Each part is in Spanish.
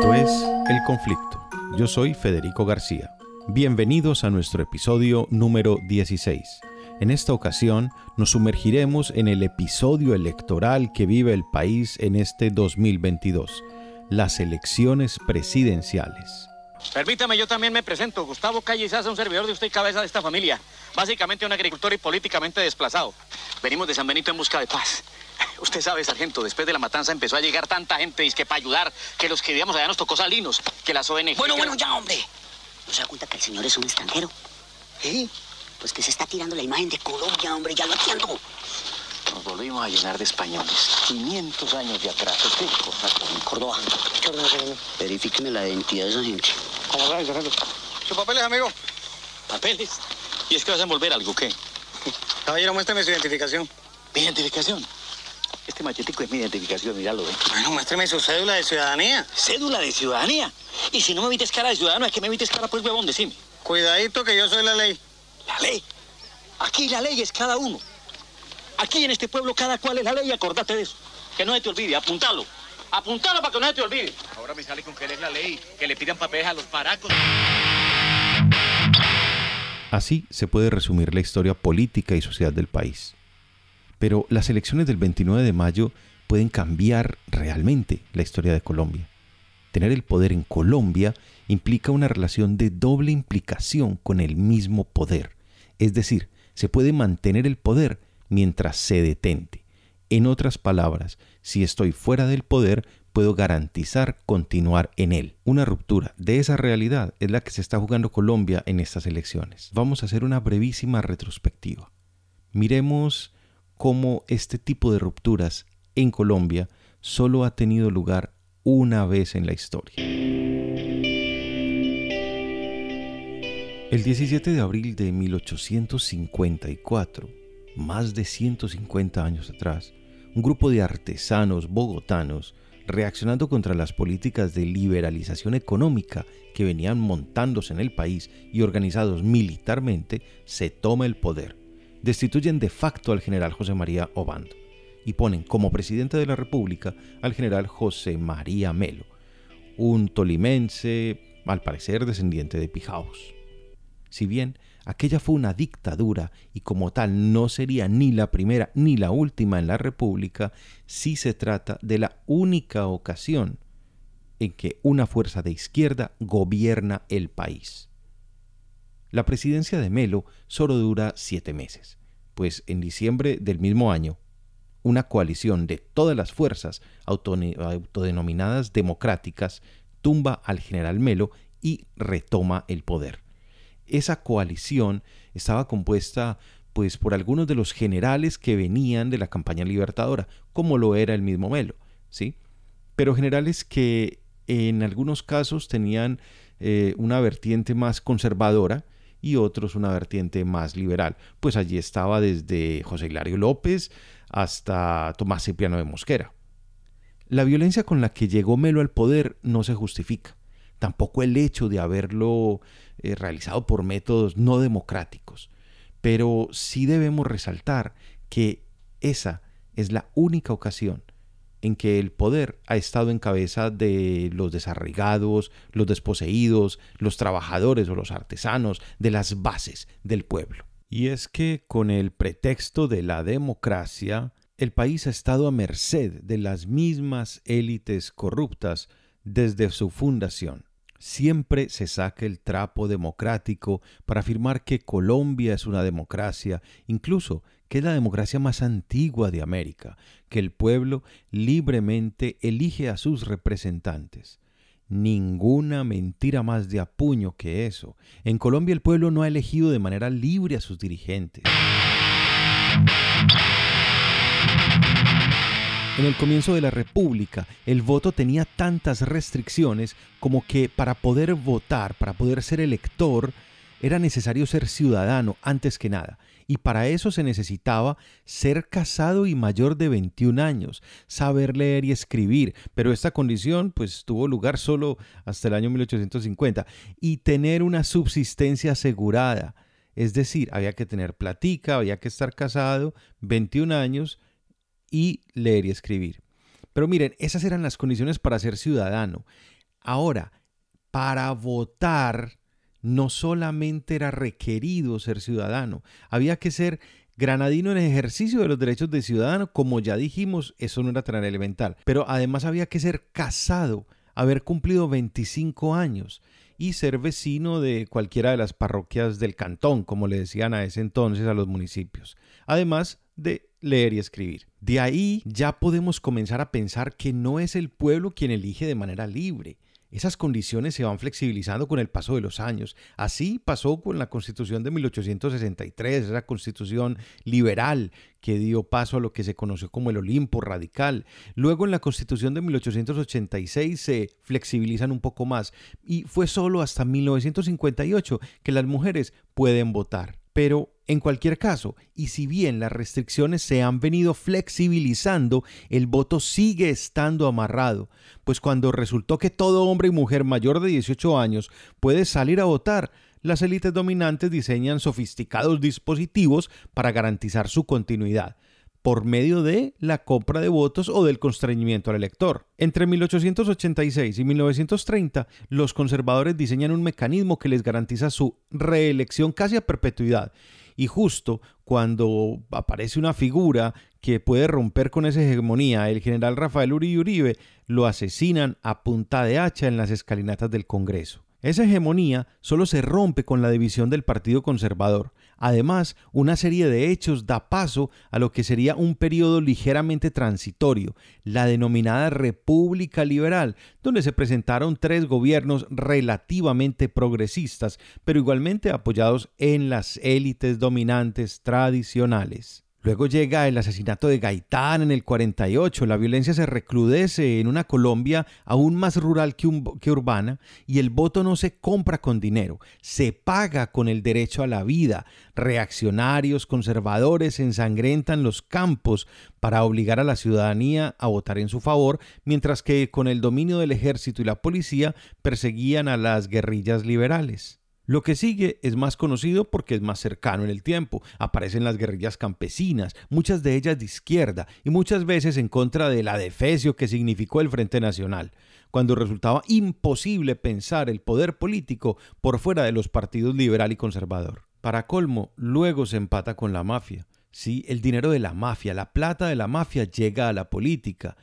Esto es El Conflicto. Yo soy Federico García. Bienvenidos a nuestro episodio número 16. En esta ocasión nos sumergiremos en el episodio electoral que vive el país en este 2022, las elecciones presidenciales. Permítame, yo también me presento. Gustavo Calle un servidor de usted y cabeza de esta familia. Básicamente un agricultor y políticamente desplazado. Venimos de San Benito en busca de paz. Usted sabe, sargento, después de la matanza empezó a llegar tanta gente y que para ayudar, que los que vivíamos allá nos tocó salinos, que las ONG... Bueno, bueno, ya, hombre. ¿No se da cuenta que el señor es un extranjero? ¿Eh? Pues que se está tirando la imagen de Colombia, hombre, ya lo entiendo. Nos volvimos a llenar de españoles. 500 años de atrás. ¿Qué cosa con Córdoba? Verifíqueme la identidad de esa gente. ¿Cómo va, sargento? ¿Sus papeles, amigo? ¿Papeles? ¿Y es que vas a envolver algo, qué? Caballero, muéstrame su identificación. ¿Mi identificación? Este machetico es mi identificación, míralo, ¿eh? Bueno, muéstrame su cédula de ciudadanía. ¿Cédula de ciudadanía? Y si no me evites cara de ciudadano, es que me evites cara, pues, huevón, decime. Cuidadito que yo soy la ley. ¿La ley? Aquí la ley es cada uno. Aquí en este pueblo cada cual es la ley, acordate de eso. Que no se te olvide, apuntalo. Apuntalo para que no se te olvide. Ahora me sale con que es la ley, que le pidan papeles a los paracos. Así se puede resumir la historia política y social del país. Pero las elecciones del 29 de mayo pueden cambiar realmente la historia de Colombia. Tener el poder en Colombia implica una relación de doble implicación con el mismo poder. Es decir, se puede mantener el poder mientras se detente. En otras palabras, si estoy fuera del poder, puedo garantizar continuar en él. Una ruptura de esa realidad es la que se está jugando Colombia en estas elecciones. Vamos a hacer una brevísima retrospectiva. Miremos cómo este tipo de rupturas en Colombia solo ha tenido lugar una vez en la historia. El 17 de abril de 1854, más de 150 años atrás, un grupo de artesanos bogotanos reaccionando contra las políticas de liberalización económica que venían montándose en el país y organizados militarmente, se toma el poder. Destituyen de facto al general José María Obando y ponen como presidente de la República al general José María Melo, un tolimense, al parecer descendiente de Pijaos. Si bien aquella fue una dictadura y como tal no sería ni la primera ni la última en la República, sí se trata de la única ocasión en que una fuerza de izquierda gobierna el país. La presidencia de Melo solo dura siete meses, pues en diciembre del mismo año, una coalición de todas las fuerzas autodenominadas democráticas tumba al general Melo y retoma el poder esa coalición estaba compuesta pues por algunos de los generales que venían de la campaña libertadora, como lo era el mismo Melo, ¿sí? Pero generales que en algunos casos tenían eh, una vertiente más conservadora y otros una vertiente más liberal. Pues allí estaba desde José Hilario López hasta Tomás Cipriano de Mosquera. La violencia con la que llegó Melo al poder no se justifica tampoco el hecho de haberlo eh, realizado por métodos no democráticos. Pero sí debemos resaltar que esa es la única ocasión en que el poder ha estado en cabeza de los desarraigados, los desposeídos, los trabajadores o los artesanos, de las bases del pueblo. Y es que con el pretexto de la democracia, el país ha estado a merced de las mismas élites corruptas desde su fundación siempre se saca el trapo democrático para afirmar que Colombia es una democracia, incluso que es la democracia más antigua de América, que el pueblo libremente elige a sus representantes. Ninguna mentira más de apuño que eso. En Colombia el pueblo no ha elegido de manera libre a sus dirigentes. En el comienzo de la República, el voto tenía tantas restricciones como que para poder votar, para poder ser elector, era necesario ser ciudadano antes que nada. Y para eso se necesitaba ser casado y mayor de 21 años, saber leer y escribir, pero esta condición pues tuvo lugar solo hasta el año 1850, y tener una subsistencia asegurada. Es decir, había que tener platica, había que estar casado, 21 años, y leer y escribir. Pero miren, esas eran las condiciones para ser ciudadano. Ahora, para votar no solamente era requerido ser ciudadano, había que ser granadino en ejercicio de los derechos de ciudadano, como ya dijimos, eso no era tan elemental, pero además había que ser casado, haber cumplido 25 años y ser vecino de cualquiera de las parroquias del cantón, como le decían a ese entonces a los municipios, además de leer y escribir. De ahí ya podemos comenzar a pensar que no es el pueblo quien elige de manera libre, esas condiciones se van flexibilizando con el paso de los años. Así pasó con la Constitución de 1863, esa constitución liberal que dio paso a lo que se conoció como el Olimpo radical. Luego en la Constitución de 1886 se flexibilizan un poco más y fue solo hasta 1958 que las mujeres pueden votar. Pero en cualquier caso, y si bien las restricciones se han venido flexibilizando, el voto sigue estando amarrado, pues cuando resultó que todo hombre y mujer mayor de 18 años puede salir a votar, las élites dominantes diseñan sofisticados dispositivos para garantizar su continuidad por medio de la compra de votos o del constreñimiento al elector. Entre 1886 y 1930, los conservadores diseñan un mecanismo que les garantiza su reelección casi a perpetuidad. Y justo cuando aparece una figura que puede romper con esa hegemonía, el general Rafael Uribe Uribe, lo asesinan a punta de hacha en las escalinatas del Congreso. Esa hegemonía solo se rompe con la división del Partido Conservador. Además, una serie de hechos da paso a lo que sería un periodo ligeramente transitorio, la denominada República Liberal, donde se presentaron tres gobiernos relativamente progresistas, pero igualmente apoyados en las élites dominantes tradicionales. Luego llega el asesinato de Gaitán en el 48, la violencia se recrudece en una Colombia aún más rural que, que, urbana y el voto no se compra con dinero, se paga con el derecho a la vida. Reaccionarios, conservadores ensangrentan los campos para obligar a la ciudadanía a votar en su favor, mientras que con el dominio del ejército y la policía perseguían a las guerrillas liberales. Lo que sigue es más conocido porque es más cercano en el tiempo. Aparecen las guerrillas campesinas, muchas de ellas de izquierda y muchas veces en contra de la defecio que significó el Frente Nacional, cuando resultaba imposible pensar el poder político por fuera de los partidos liberal y conservador. Para colmo, luego se empata con la mafia. Sí, el dinero de la mafia, la plata de la mafia llega a la política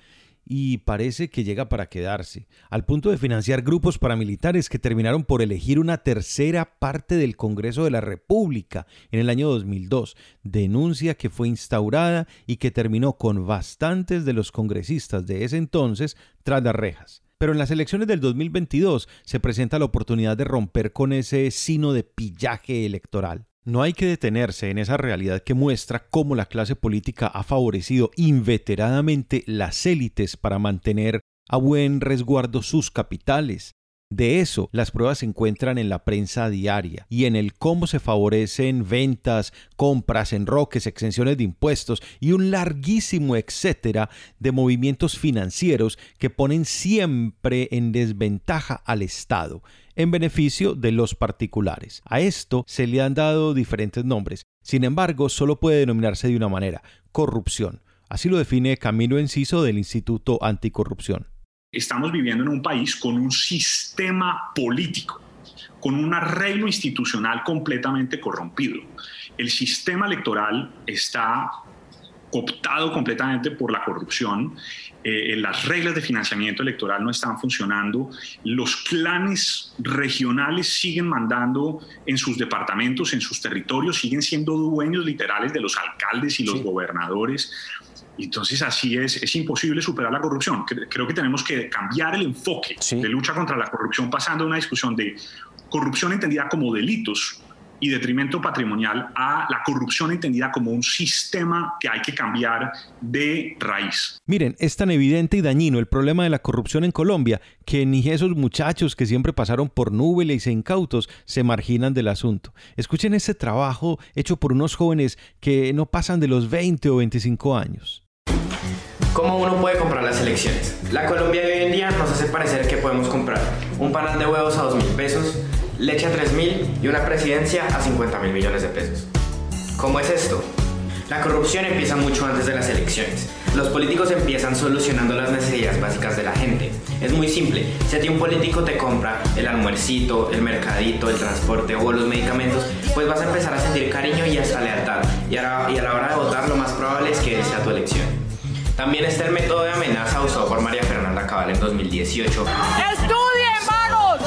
y parece que llega para quedarse, al punto de financiar grupos paramilitares que terminaron por elegir una tercera parte del Congreso de la República en el año 2002, denuncia que fue instaurada y que terminó con bastantes de los congresistas de ese entonces tras las rejas. Pero en las elecciones del 2022 se presenta la oportunidad de romper con ese sino de pillaje electoral. No hay que detenerse en esa realidad que muestra cómo la clase política ha favorecido inveteradamente las élites para mantener a buen resguardo sus capitales. De eso, las pruebas se encuentran en la prensa diaria y en el cómo se favorecen ventas, compras, enroques, exenciones de impuestos y un larguísimo etcétera de movimientos financieros que ponen siempre en desventaja al Estado en beneficio de los particulares. A esto se le han dado diferentes nombres, sin embargo solo puede denominarse de una manera, corrupción. Así lo define Camilo Enciso del Instituto Anticorrupción. Estamos viviendo en un país con un sistema político, con un arreglo institucional completamente corrompido. El sistema electoral está cooptado completamente por la corrupción, eh, las reglas de financiamiento electoral no están funcionando, los clanes regionales siguen mandando en sus departamentos, en sus territorios, siguen siendo dueños literales de los alcaldes y los gobernadores. Entonces así es, es imposible superar la corrupción. Creo que tenemos que cambiar el enfoque de lucha contra la corrupción pasando a una discusión de corrupción entendida como delitos y detrimento patrimonial a la corrupción entendida como un sistema que hay que cambiar de raíz. Miren, es tan evidente y dañino el problema de la corrupción en Colombia que ni esos muchachos que siempre pasaron por núbeles e incautos se marginan del asunto. Escuchen ese trabajo hecho por unos jóvenes que no pasan de los 20 o 25 años. ¿Cómo uno puede comprar las elecciones? La Colombia de hoy en día nos hace parecer que podemos comprar un panal de huevos a 2 mil pesos, leche a 3 mil y una presidencia a 50 mil millones de pesos. ¿Cómo es esto? La corrupción empieza mucho antes de las elecciones. Los políticos empiezan solucionando las necesidades básicas de la gente. Es muy simple. Si a ti un político te compra el almuercito, el mercadito, el transporte o los medicamentos, pues vas a empezar a sentir cariño y hasta lealtad. A, y a la hora de votar lo más probable es que sea tu elección. También está el método de amenaza usado por María Fernanda Cabal en 2018. ¡Estudien, vagos!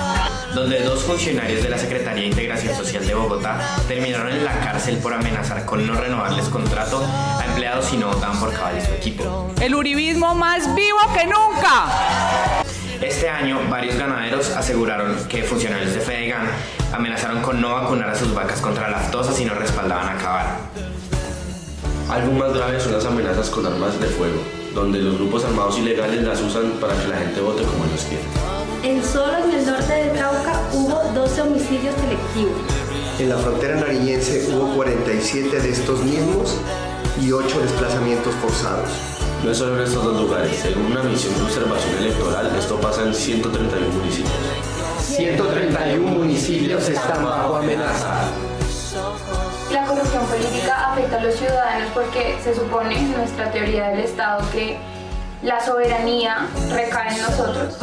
Donde dos funcionarios de la Secretaría de Integración Social de Bogotá terminaron en la cárcel por amenazar con no renovarles contrato a empleados si no votaban por Cabal y su equipo. El uribismo más vivo que nunca. Este año, varios ganaderos aseguraron que funcionarios de Fedegan amenazaron con no vacunar a sus vacas contra las tosas si no respaldaban a Cabal. Algo más grave son las amenazas con armas de fuego, donde los grupos armados ilegales las usan para que la gente vote como ellos quieren. En solo en el norte de Cauca hubo 12 homicidios selectivos. En la frontera nariñense hubo 47 de estos mismos y 8 desplazamientos forzados. No es solo en estos dos lugares, según una misión de observación electoral, esto pasa en 131 municipios. 131 municipios están bajo amenaza. Corrupción política afecta a los ciudadanos porque se supone en nuestra teoría del Estado que la soberanía recae en nosotros.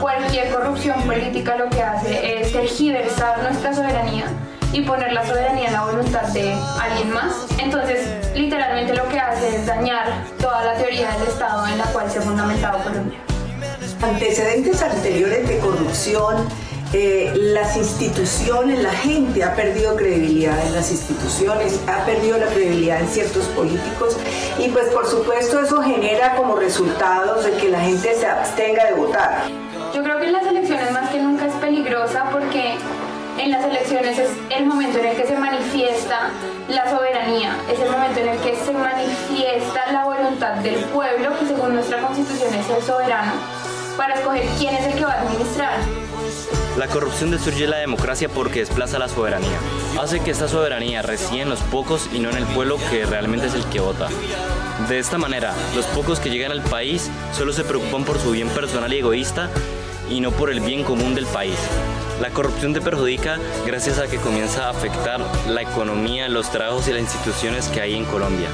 Cualquier corrupción política lo que hace es tergiversar nuestra soberanía y poner la soberanía en la voluntad de alguien más. Entonces, literalmente lo que hace es dañar toda la teoría del Estado en la cual se ha fundamentado Colombia. Antecedentes anteriores de corrupción, eh, las instituciones, la gente ha perdido credibilidad en las instituciones, ha perdido la credibilidad en ciertos políticos y pues por supuesto eso genera como resultados de que la gente se abstenga de votar. Yo creo que en las elecciones más que nunca es peligrosa porque en las elecciones es el momento en el que se manifiesta la soberanía, es el momento en el que se manifiesta la voluntad del pueblo, que según nuestra constitución es el soberano, para escoger quién es el que va a administrar. La corrupción destruye la democracia porque desplaza la soberanía. Hace que esta soberanía reside en los pocos y no en el pueblo que realmente es el que vota. De esta manera, los pocos que llegan al país solo se preocupan por su bien personal y egoísta y no por el bien común del país. La corrupción te perjudica gracias a que comienza a afectar la economía, los trabajos y las instituciones que hay en Colombia.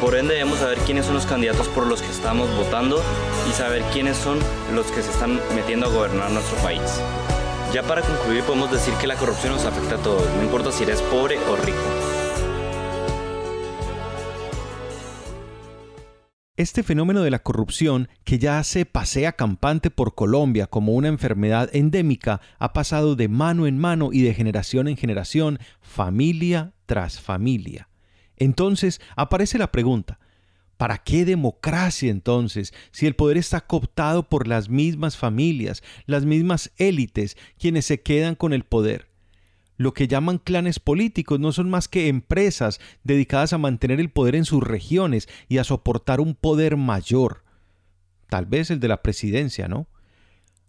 Por ende debemos saber quiénes son los candidatos por los que estamos votando y saber quiénes son los que se están metiendo a gobernar nuestro país. Ya para concluir podemos decir que la corrupción nos afecta a todos, no importa si eres pobre o rico. Este fenómeno de la corrupción, que ya se pasea campante por Colombia como una enfermedad endémica, ha pasado de mano en mano y de generación en generación, familia tras familia. Entonces aparece la pregunta, ¿para qué democracia entonces si el poder está cooptado por las mismas familias, las mismas élites, quienes se quedan con el poder? Lo que llaman clanes políticos no son más que empresas dedicadas a mantener el poder en sus regiones y a soportar un poder mayor. Tal vez el de la presidencia, ¿no?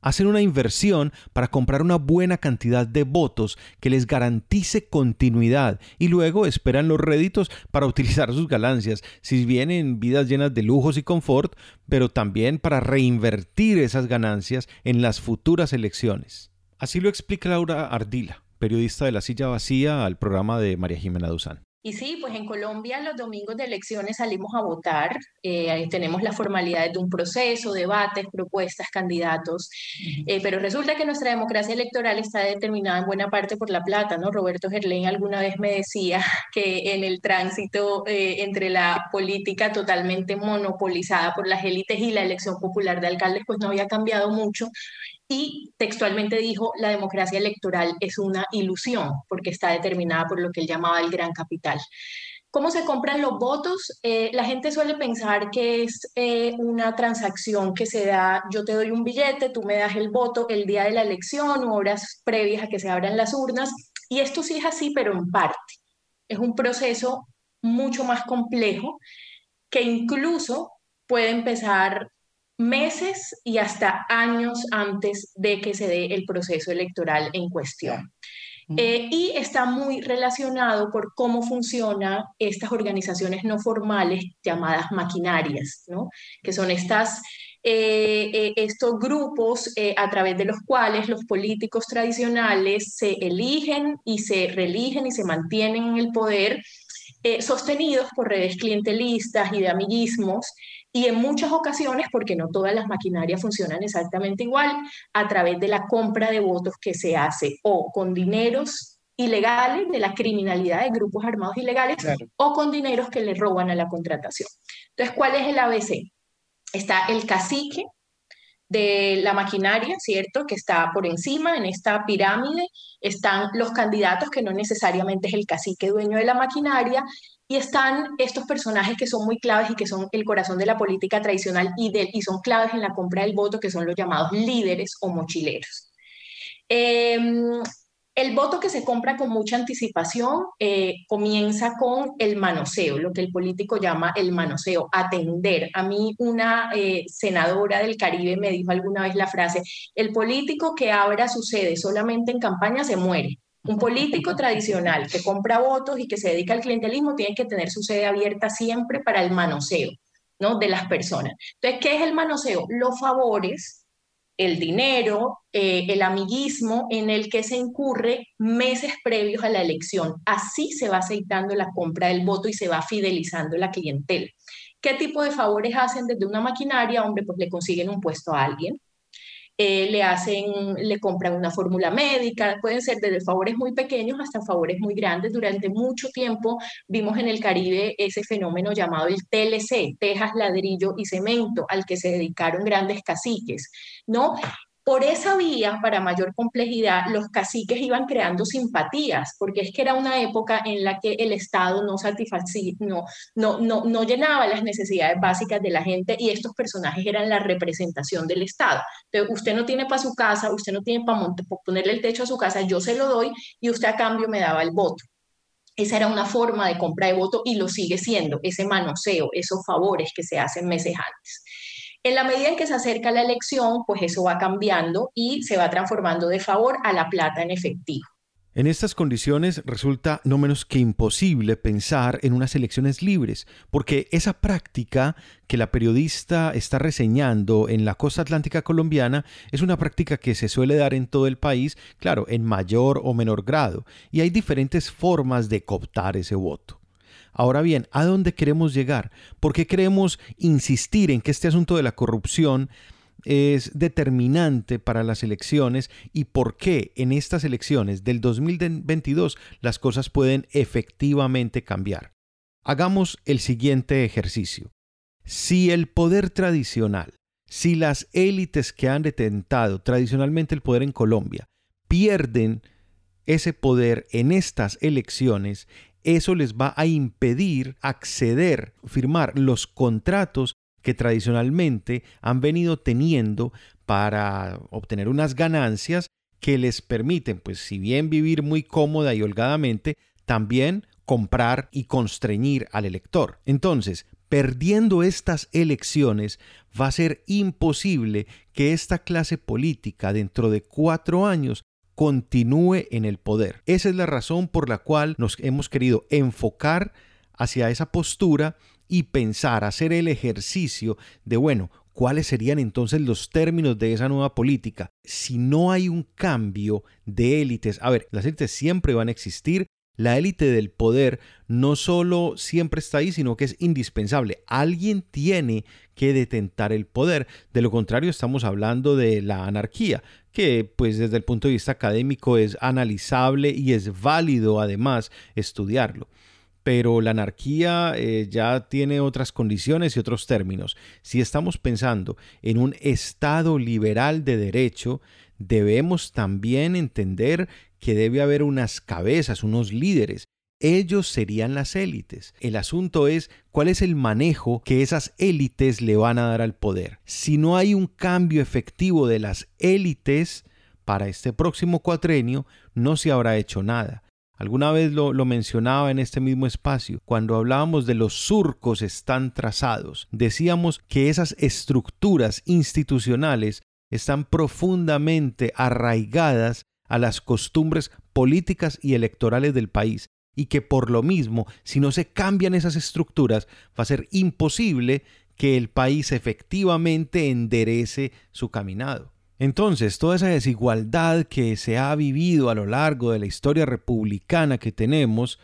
Hacen una inversión para comprar una buena cantidad de votos que les garantice continuidad y luego esperan los réditos para utilizar sus ganancias, si bien en vidas llenas de lujos y confort, pero también para reinvertir esas ganancias en las futuras elecciones. Así lo explica Laura Ardila periodista de La Silla Vacía, al programa de María Jimena Duzán. Y sí, pues en Colombia los domingos de elecciones salimos a votar, eh, tenemos las formalidades de un proceso, debates, propuestas, candidatos, eh, pero resulta que nuestra democracia electoral está determinada en buena parte por la plata, ¿no? Roberto Gerlain alguna vez me decía que en el tránsito eh, entre la política totalmente monopolizada por las élites y la elección popular de alcaldes, pues no había cambiado mucho y textualmente dijo, la democracia electoral es una ilusión porque está determinada por lo que él llamaba el gran capital. ¿Cómo se compran los votos? Eh, la gente suele pensar que es eh, una transacción que se da, yo te doy un billete, tú me das el voto el día de la elección o horas previas a que se abran las urnas. Y esto sí es así, pero en parte. Es un proceso mucho más complejo que incluso puede empezar meses y hasta años antes de que se dé el proceso electoral en cuestión. Eh, y está muy relacionado por cómo funcionan estas organizaciones no formales llamadas maquinarias, ¿no? que son estas, eh, eh, estos grupos a través de los cuales los políticos tradicionales se eligen y se reeligen y se mantienen en el poder sostenidos por redes clientelistas y de amiguismos, y en muchas ocasiones, porque no todas las maquinarias funcionan exactamente igual, a través de la compra de votos que se hace o con dineros ilegales de la criminalidad de grupos armados ilegales o con dineros que le roban a la contratación. Entonces, ¿cuál es el ABC? Está el cacique, de la maquinaria, ¿cierto? Que está por encima en esta pirámide, están los candidatos, que no necesariamente es el cacique dueño de la maquinaria, y están estos personajes que son muy claves y que son el corazón de la política tradicional y, de, y son claves en la compra del voto, que son los llamados líderes o mochileros. Em, el voto que se compra con mucha anticipación eh, comienza con el manoseo, lo que el político llama el manoseo, atender. A mí una eh, senadora del Caribe me dijo alguna vez la frase, el político que abra su sede solamente en campaña se muere. Un político tradicional que compra votos y que se dedica al clientelismo tiene que tener su sede abierta siempre para el manoseo ¿no? de las personas. Entonces, ¿qué es el manoseo? Los favores el dinero, eh, el amiguismo en el que se incurre meses previos a la elección. Así se va aceitando la compra del voto y se va fidelizando la clientela. ¿Qué tipo de favores hacen desde una maquinaria? Hombre, pues le consiguen un puesto a alguien, eh, le hacen, le compran una fórmula médica, pueden ser desde favores muy pequeños hasta favores muy grandes. Durante mucho tiempo vimos en el Caribe ese fenómeno llamado el TLC, tejas, ladrillo y cemento, al que se dedicaron grandes caciques, ¿no? Por esa vía, para mayor complejidad, los caciques iban creando simpatías, porque es que era una época en la que el Estado no satisfacía, no, no, no, no llenaba las necesidades básicas de la gente y estos personajes eran la representación del Estado. Entonces, usted no tiene para su casa, usted no tiene para ponerle el techo a su casa, yo se lo doy y usted a cambio me daba el voto. Esa era una forma de compra de voto y lo sigue siendo, ese manoseo, esos favores que se hacen meses antes. En la medida en que se acerca la elección, pues eso va cambiando y se va transformando de favor a la plata en efectivo. En estas condiciones resulta no menos que imposible pensar en unas elecciones libres, porque esa práctica que la periodista está reseñando en la costa atlántica colombiana es una práctica que se suele dar en todo el país, claro, en mayor o menor grado, y hay diferentes formas de cooptar ese voto. Ahora bien, ¿a dónde queremos llegar? ¿Por qué queremos insistir en que este asunto de la corrupción es determinante para las elecciones y por qué en estas elecciones del 2022 las cosas pueden efectivamente cambiar? Hagamos el siguiente ejercicio. Si el poder tradicional, si las élites que han detentado tradicionalmente el poder en Colombia pierden ese poder en estas elecciones, eso les va a impedir acceder, firmar los contratos que tradicionalmente han venido teniendo para obtener unas ganancias que les permiten, pues si bien vivir muy cómoda y holgadamente, también comprar y constreñir al elector. Entonces, perdiendo estas elecciones, va a ser imposible que esta clase política dentro de cuatro años continúe en el poder. Esa es la razón por la cual nos hemos querido enfocar hacia esa postura y pensar, hacer el ejercicio de, bueno, ¿cuáles serían entonces los términos de esa nueva política? Si no hay un cambio de élites, a ver, las élites siempre van a existir, la élite del poder no solo siempre está ahí, sino que es indispensable. Alguien tiene que detentar el poder. De lo contrario, estamos hablando de la anarquía, que pues desde el punto de vista académico es analizable y es válido además estudiarlo. Pero la anarquía eh, ya tiene otras condiciones y otros términos. Si estamos pensando en un Estado liberal de derecho, debemos también entender que debe haber unas cabezas, unos líderes. Ellos serían las élites. El asunto es cuál es el manejo que esas élites le van a dar al poder. Si no hay un cambio efectivo de las élites para este próximo cuatrenio, no se habrá hecho nada. Alguna vez lo, lo, mencionaba en este mismo espacio, cuando hablábamos de los surcos están trazados, decíamos que esas estructuras institucionales están profundamente arraigadas a las costumbres políticas y electorales del país y que por lo mismo, si no se cambian esas estructuras, va a ser imposible que el país efectivamente enderece su caminado. Entonces, toda esa desigualdad que se ha vivido a lo largo de la historia republicana que tenemos,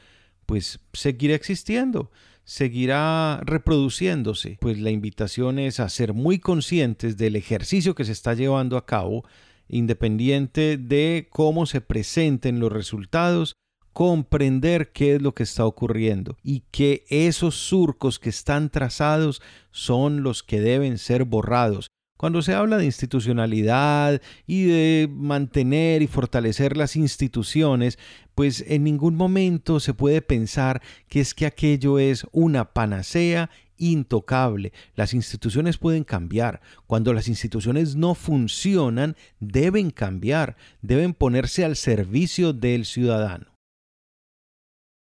pues seguirá existiendo, seguirá reproduciéndose. Pues la invitación es a ser muy conscientes del ejercicio que se está llevando a cabo, independiente de cómo se presenten los resultados, comprender qué es lo que está ocurriendo y que esos surcos que están trazados son los que deben ser borrados. Cuando se habla de institucionalidad y de mantener y fortalecer las instituciones, pues en ningún momento se puede pensar que es que aquello es una panacea intocable. Las instituciones pueden cambiar. Cuando las instituciones no funcionan, deben cambiar, deben ponerse al servicio del ciudadano.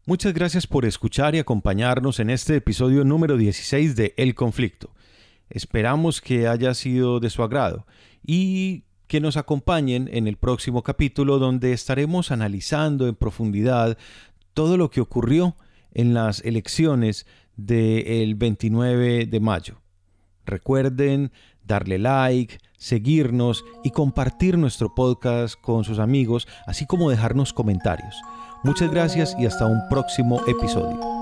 Muchas gracias por escuchar y acompañarnos en este episodio número 16 de El Conflicto. Esperamos que haya sido de su agrado y que nos acompañen en el próximo capítulo donde estaremos analizando en profundidad todo lo que ocurrió en las elecciones del 29 de mayo. Recuerden darle like, seguirnos y compartir nuestro podcast con sus amigos, así como dejarnos comentarios. Muchas gracias y hasta un próximo episodio.